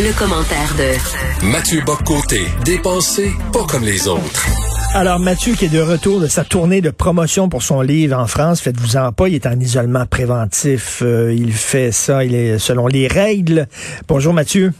Le commentaire de Mathieu Boccoté, dépensé pas comme les autres. Alors Mathieu qui est de retour de sa tournée de promotion pour son livre en France, faites-vous-en pas, il est en isolement préventif, euh, il fait ça, il est selon les règles. Bonjour Mathieu.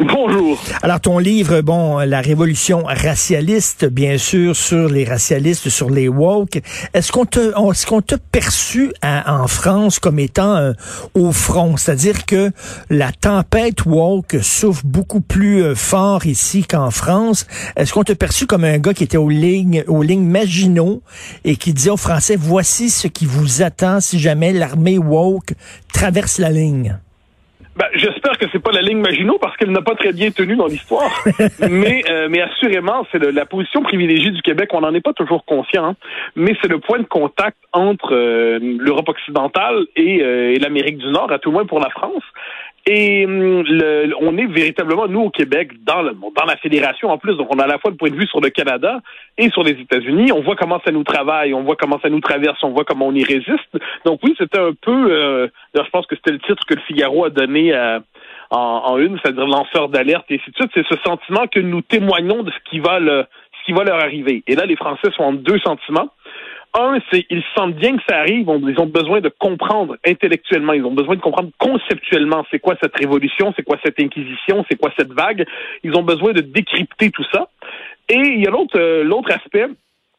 Bonjour. Alors ton livre, bon, la révolution racialiste, bien sûr, sur les racialistes, sur les woke. Est-ce qu'on te, est-ce qu'on t'a perçu en France comme étant euh, au front, c'est-à-dire que la tempête woke souffre beaucoup plus euh, fort ici qu'en France. Est-ce qu'on t'a perçu comme un gars qui était aux lignes, aux lignes Maginot et qui disait aux Français voici ce qui vous attend si jamais l'armée woke traverse la ligne? Ben, j'espère que c'est pas la ligne Maginot parce qu'elle n'a pas très bien tenu dans l'histoire. mais, euh, mais assurément, c'est la position privilégiée du Québec. On n'en est pas toujours conscient, hein. mais c'est le point de contact entre euh, l'Europe occidentale et, euh, et l'Amérique du Nord, à tout le moins pour la France. Et hum, le, on est véritablement, nous, au Québec, dans, le, dans la fédération en plus. Donc, on a à la fois le point de vue sur le Canada et sur les États-Unis. On voit comment ça nous travaille, on voit comment ça nous traverse, on voit comment on y résiste. Donc, oui, c'était un peu... Euh, je pense que c'était le titre que le Figaro a donné à, en, en, une, c'est-à-dire lanceur d'alerte et ainsi de suite. C'est ce sentiment que nous témoignons de ce qui va le, ce qui va leur arriver. Et là, les Français sont en deux sentiments un, c'est ils sentent bien que ça arrive, ils ont besoin de comprendre intellectuellement, ils ont besoin de comprendre conceptuellement c'est quoi cette révolution, c'est quoi cette inquisition, c'est quoi cette vague. Ils ont besoin de décrypter tout ça. Et il y a l'autre euh, l'autre aspect,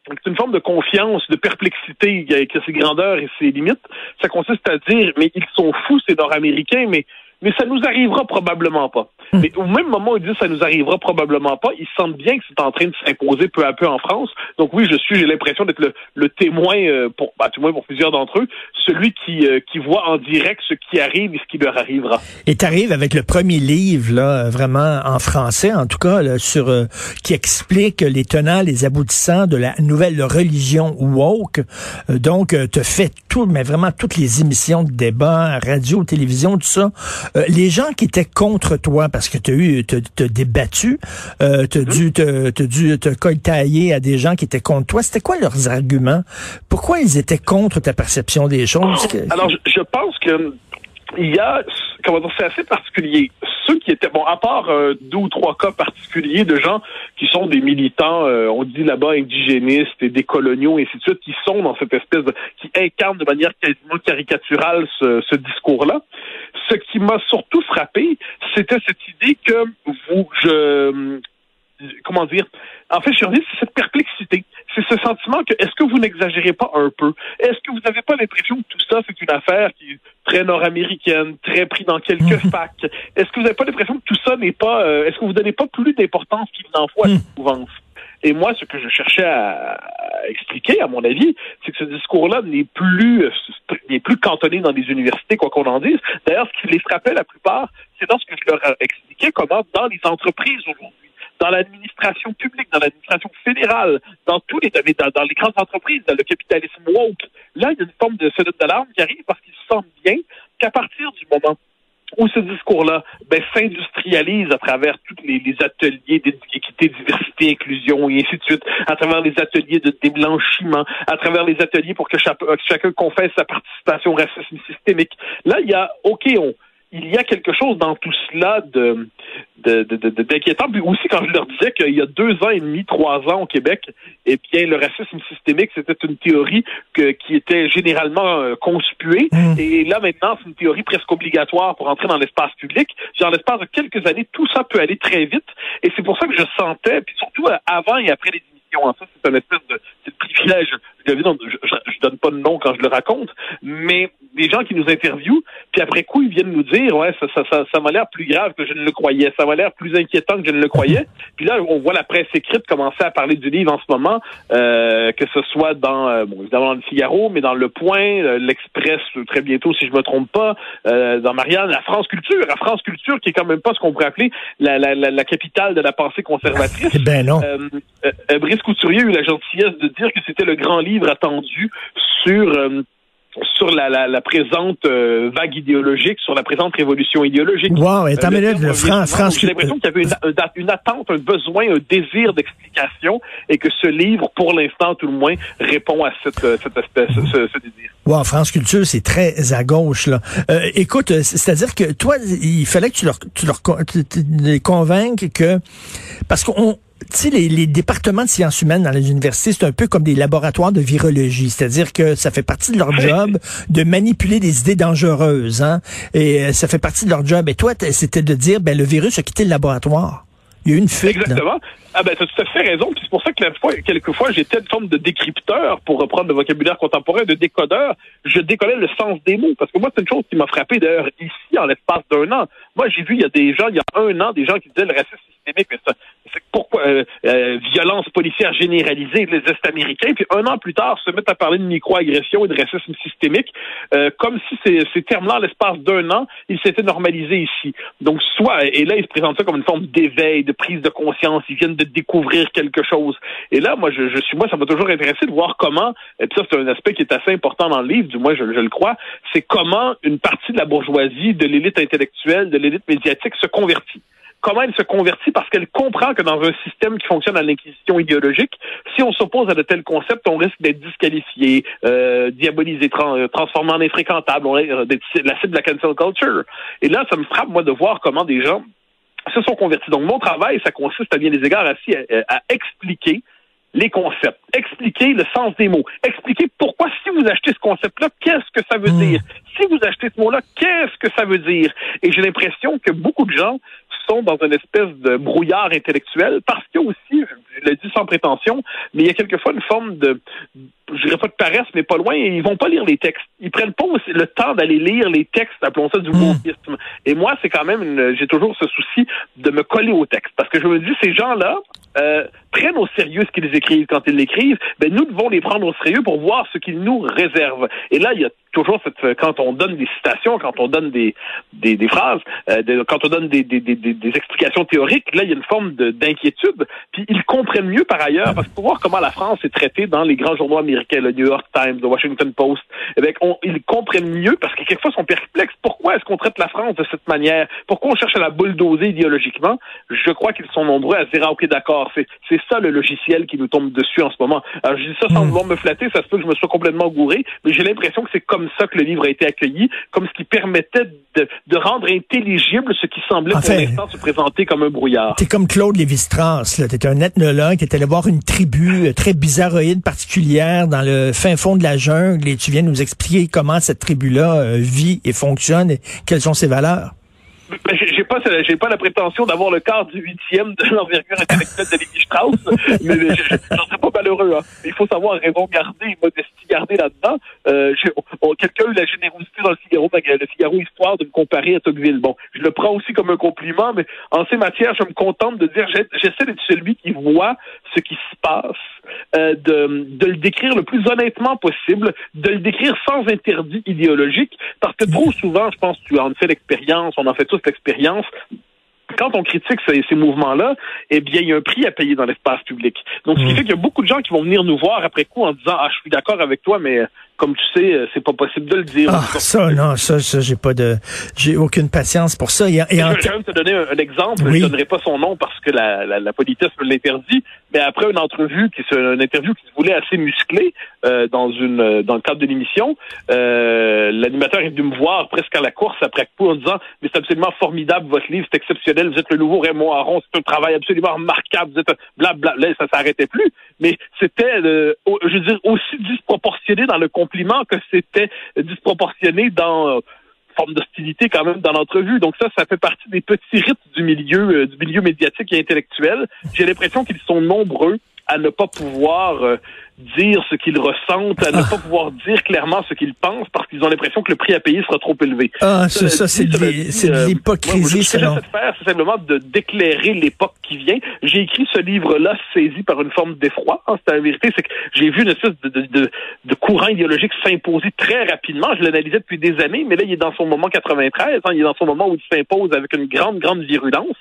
c'est une forme de confiance, de perplexité avec ses grandeurs et ses limites. Ça consiste à dire, mais ils sont fous ces Nord-Américains, mais mais ça nous arrivera probablement pas. Hmm. Mais au même moment où ils disent ça nous arrivera probablement pas, ils sentent bien que c'est en train de s'imposer peu à peu en France. Donc oui, je suis, j'ai l'impression d'être le, témoin euh, pour, bah, tout moins pour plusieurs d'entre eux, celui qui euh, qui voit en direct ce qui arrive et ce qui leur arrivera. Et t'arrives avec le premier livre là, vraiment en français, en tout cas, là, sur euh, qui explique les tenants, les aboutissants de la nouvelle religion woke. donc, te fait tout, mais vraiment toutes les émissions de débat, radio, télévision, tout ça. Euh, les gens qui étaient contre toi, parce que tu as eu, t'as débattu, euh, tu as dû, te, dû te coltailler à des gens qui étaient contre toi. C'était quoi leurs arguments? Pourquoi ils étaient contre ta perception des choses? Alors, je, pense que il y a, comment dire, c'est assez particulier. Ceux qui étaient, bon, à part euh, deux ou trois cas particuliers de gens qui sont des militants, euh, on dit là-bas indigénistes et des coloniaux, et ainsi de suite, qui sont dans cette espèce de, qui incarnent de manière quasiment caricaturale ce, ce discours-là ce qui m'a surtout frappé, c'était cette idée que vous, je, comment dire, en fait, je c'est cette perplexité. C'est ce sentiment que, est-ce que vous n'exagérez pas un peu? Est-ce que vous n'avez pas l'impression que tout ça, c'est une affaire qui très nord-américaine, très pris dans quelques mhm. facs? Est-ce que vous n'avez pas l'impression que tout ça n'est pas, euh, est-ce que vous donnez pas plus d'importance qu'il n'en faut à mouvance? Et moi, ce que je cherchais à, expliquer, à mon avis, c'est que ce discours-là n'est plus n'est plus cantonné dans les universités, quoi qu'on en dise. D'ailleurs, ce qui les frappait la plupart, c'est dans ce que je leur expliquais comment dans les entreprises aujourd'hui, dans l'administration publique, dans l'administration fédérale, dans tous les dans, dans les grandes entreprises, dans le capitalisme woke, là, il y a une forme de sonnette d'alarme qui arrive parce qu'ils sentent bien qu'à partir du moment où ce discours-là ben, s'industrialise à travers tous les, ateliers d'équité, diversité, inclusion et ainsi de suite, à travers les ateliers de déblanchiment, à travers les ateliers pour que chacun confesse sa participation au racisme systémique. Là, il y a, OK, il y a quelque chose dans tout cela de d'inquiétant. Puis aussi, quand je leur disais qu'il y a deux ans et demi, trois ans au Québec, eh bien, le racisme systémique, c'était une théorie que, qui était généralement euh, conspuée. Mm. Et là, maintenant, c'est une théorie presque obligatoire pour entrer dans l'espace public. Genre, l'espace de quelques années, tout ça peut aller très vite. Et c'est pour ça que je sentais, puis surtout euh, avant et après les émissions, hein, ça, c'est un espèce de, privilège. Je, je, donne pas de nom quand je le raconte, mais des gens qui nous interviewent, puis après coup, ils viennent nous dire, ouais, ça, ça, ça, ça m'a l'air plus grave que je ne le croyais, ça m'a l'air plus inquiétant que je ne le croyais. Puis là, on voit la presse écrite commencer à parler du livre en ce moment, euh, que ce soit dans, euh, bon, évidemment dans le Figaro, mais dans Le Point, euh, l'Express, très bientôt, si je me trompe pas, euh, dans Marianne, la France Culture, la France Culture, qui est quand même pas ce qu'on pourrait appeler la, la, la, capitale de la pensée conservatrice. ben non. Brice Couturier a eu la gentillesse de dire que c'était le grand livre attendu sur sur la, la, la présente euh, vague idéologique, sur la présente révolution idéologique. Wow, et euh, le France, J'ai l'impression qu'il y avait une, une, attente, un besoin, un désir d'explication, et que ce livre, pour l'instant tout le moins, répond à cette, euh, cette espèce, ce, ce, désir. Wow, France Culture, c'est très à gauche là. Euh, écoute, c'est-à-dire que toi, il fallait que tu leur, tu leur les convainques que parce qu'on tu sais, les, départements de sciences humaines dans les universités, c'est un peu comme des laboratoires de virologie. C'est-à-dire que ça fait partie de leur job de manipuler des idées dangereuses. Hein? Et euh, ça fait partie de leur job. Et toi, c'était de dire, ben, le virus a quitté le laboratoire. Il y a eu une fuite. Exactement. Ah ben, tu as tout à fait raison. c'est pour ça que la fois, quelquefois, j'étais une forme de décrypteur, pour reprendre le vocabulaire contemporain, de décodeur. Je décollais le sens des mots. Parce que moi, c'est une chose qui m'a frappé, d'ailleurs, ici, en l'espace d'un an. Moi, j'ai vu, il y a des gens, il y a un an, des gens qui disaient le racisme mais ça, pourquoi euh, euh, violence policière généralisée les Est-Américains, puis un an plus tard se mettent à parler de microagression et de racisme systémique, euh, comme si ces, ces termes-là, l'espace d'un an, ils s'étaient normalisés ici. Donc, soit, et là, ils se présentent ça comme une forme d'éveil, de prise de conscience, ils viennent de découvrir quelque chose. Et là, moi, je, je suis, moi, ça m'a toujours intéressé de voir comment, et puis ça, c'est un aspect qui est assez important dans le livre, du moins, je, je le crois, c'est comment une partie de la bourgeoisie, de l'élite intellectuelle, de l'élite médiatique se convertit comment elle se convertit parce qu'elle comprend que dans un système qui fonctionne à l'inquisition idéologique, si on s'oppose à de tels concepts, on risque d'être disqualifié, euh, diabolisé, euh, transformé en infréquentable, on euh, la cible de la cancel culture. Et là, ça me frappe, moi, de voir comment des gens se sont convertis. Donc, mon travail, ça consiste à bien des égards à, à expliquer les concepts, expliquer le sens des mots, expliquer pourquoi si vous achetez ce concept-là, qu'est-ce que ça veut hmm. dire? Si vous achetez ce mot-là, qu'est-ce que ça veut dire? Et j'ai l'impression que beaucoup de gens sont dans une espèce de brouillard intellectuel parce qu'il y a aussi, je l'ai dit sans prétention, mais il y a quelquefois une forme de, je dirais pas de paresse, mais pas loin, ils vont pas lire les textes. Ils prennent pas aussi le temps d'aller lire les textes, appelons ça du wokisme. Hmm. Et moi, c'est quand même, j'ai toujours ce souci de me coller au texte parce que je me dis, ces gens-là, euh, prennent au sérieux ce qu'ils écrivent quand ils l'écrivent, ben nous devons les prendre au sérieux pour voir ce qu'ils nous réservent. Et là, il y a toujours cette, quand on donne des citations, quand on donne des, des, des phrases, euh, quand on donne des, des, des, des, explications théoriques, là, il y a une forme d'inquiétude. Puis ils comprennent mieux par ailleurs, parce que pour voir comment la France est traitée dans les grands journaux américains, le New York Times, le Washington Post, eh bien, ils comprennent mieux parce que quelquefois ils sont perplexes. Pourquoi est-ce qu'on traite la France de cette manière? Pourquoi on cherche à la bulldozer idéologiquement? Je crois qu'ils sont nombreux à se dire, ah, OK, d'accord, c'est ça le logiciel qui nous tombe dessus en ce moment. Alors, je dis ça sans hmm. vouloir me flatter, ça se peut que je me sois complètement gouré, mais j'ai l'impression que c'est comme ça que le livre a été accueilli, comme ce qui permettait de, de rendre intelligible ce qui semblait pour l'instant se présenter comme un brouillard. T'es comme Claude Lévi-Strauss, là. T'es un ethnologue, t'es allé voir une tribu euh, très bizarroïde particulière dans le fin fond de la jungle et tu viens nous expliquer comment cette tribu-là euh, vit et fonctionne et quelles sont ses valeurs. Ben, j'ai pas, j'ai pas la prétention d'avoir le quart du huitième de l'envergure intellectuelle de Lévi Strauss, mais j'en serais pas malheureux. Hein. Il faut savoir raison garder, modestie garder là-dedans. Euh, Quelqu'un a eu la générosité dans le Figaro, le Figaro Histoire, de me comparer à Tocqueville. Bon, je le prends aussi comme un compliment, mais en ces matières, je me contente de dire, j'essaie d'être celui qui voit ce qui se passe, euh, de, de le décrire le plus honnêtement possible, de le décrire sans interdit idéologique, parce que trop souvent, je pense, tu en fais l'expérience, on en fait tous l'expérience, quand on critique ces, ces mouvements-là, eh bien, il y a un prix à payer dans l'espace public. Donc, ce qui mm. fait qu'il y a beaucoup de gens qui vont venir nous voir après coup en disant, ah, je suis d'accord avec toi, mais comme tu sais, euh, c'est pas possible de le dire. Ah, ça, non, ça, ça j'ai pas de, j'ai aucune patience pour ça. Et, je vais même te donner un, exemple. Je ne donnerai pas son nom parce que la, la, la politesse me l'interdit. Mais après une entrevue, qui une interview qui se voulait assez musclée euh, dans une, euh, dans le cadre de l'émission, euh, l'animateur est venu me voir presque à la course après coup en disant, mais c'est absolument formidable votre livre, c'est exceptionnel, vous êtes le nouveau Raymond Aron, c'est un travail absolument remarquable, vous êtes blablabla. Là, ça s'arrêtait plus. Mais c'était, je veux dire, aussi disproportionné dans le que c'était disproportionné dans euh, forme d'hostilité quand même dans l'entrevue. Donc ça, ça fait partie des petits rites du milieu, euh, du milieu médiatique et intellectuel. J'ai l'impression qu'ils sont nombreux à ne pas pouvoir euh, dire ce qu'ils ressentent, à ne ah. pas pouvoir dire clairement ce qu'ils pensent parce qu'ils ont l'impression que le prix à payer sera trop élevé. Ah, ça, ça c'est de euh, l'hypocrisie. Ce que j'essaie de faire, c'est simplement de d'éclairer l'époque qui vient. J'ai écrit ce livre-là saisi par une forme d'effroi. Hein, c'est la vérité, c'est que j'ai vu une espèce de, de, de, courant idéologique s'imposer très rapidement. Je l'analysais depuis des années, mais là, il est dans son moment 93. Hein, il est dans son moment où il s'impose avec une grande, grande virulence.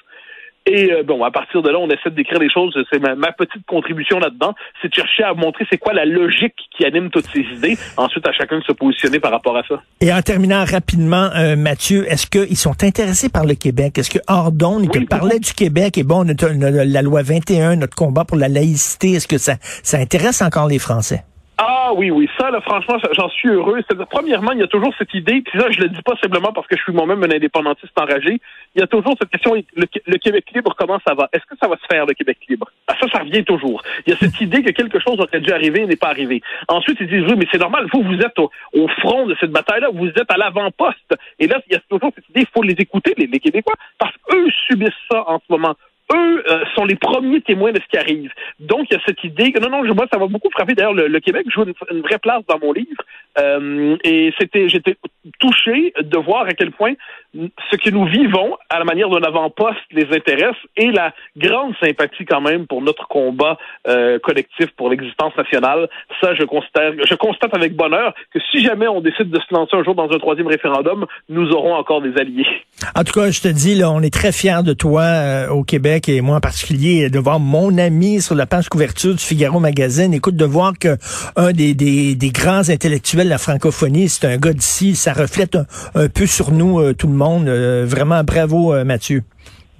Et euh, bon, à partir de là, on essaie d'écrire les choses. C'est ma, petite contribution là-dedans, c'est de chercher à montrer c'est quoi la logique qui anime toutes ces idées. Ensuite, à chacun de se positionner par rapport à ça. Et en terminant rapidement, euh, Mathieu, est-ce qu'ils sont intéressés par le Québec? Est-ce que Ordon, il te parlait du Québec? Et bon, la loi 21, notre combat pour la laïcité, est-ce que ça, ça intéresse encore les Français? Ah oui, oui, ça, là, franchement, j'en suis heureux. C'est-à-dire, premièrement, il y a toujours cette idée, puis là, je le dis pas simplement parce que je suis moi-même un indépendantiste enragé, il y a toujours cette question, le, Québec libre, comment ça va? Est-ce que ça va se faire, le Québec libre? Ah, ça, ça revient toujours. Il y a cette idée que quelque chose aurait dû arriver et n'est pas arrivé. Ensuite, ils disent, oui, mais c'est normal, vous, vous êtes au, front de cette bataille-là, vous êtes à l'avant-poste. Et là, il y a toujours cette idée, il faut les écouter, les, les Québécois, parce qu'eux subissent ça en ce moment eux euh, sont les premiers témoins de ce qui arrive. Donc, il y a cette idée que non, non, moi, ça va beaucoup frapper. D'ailleurs, le, Québec joue une, vraie place dans mon livre. Euh, et c'était, j'étais touché de voir à quel point ce que nous vivons à la manière d'un avant-poste les intéresse et la grande sympathie quand même pour notre combat euh, collectif pour l'existence nationale. Ça, je constate, je constate avec bonheur que si jamais on décide de se lancer un jour dans un troisième référendum, nous aurons encore des alliés. En tout cas, je te dis, là, on est très fiers de toi euh, au Québec et moi en particulier de voir mon ami sur la page couverture du Figaro Magazine. Écoute, de voir que un des, des, des grands intellectuels de la francophonie, c'est un gars d'ici, ça reflète un, peu sur nous, euh, tout le monde. Euh, vraiment, bravo, Mathieu.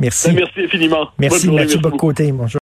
Merci. Merci infiniment. Merci, Mathieu Bocoté. Bonjour.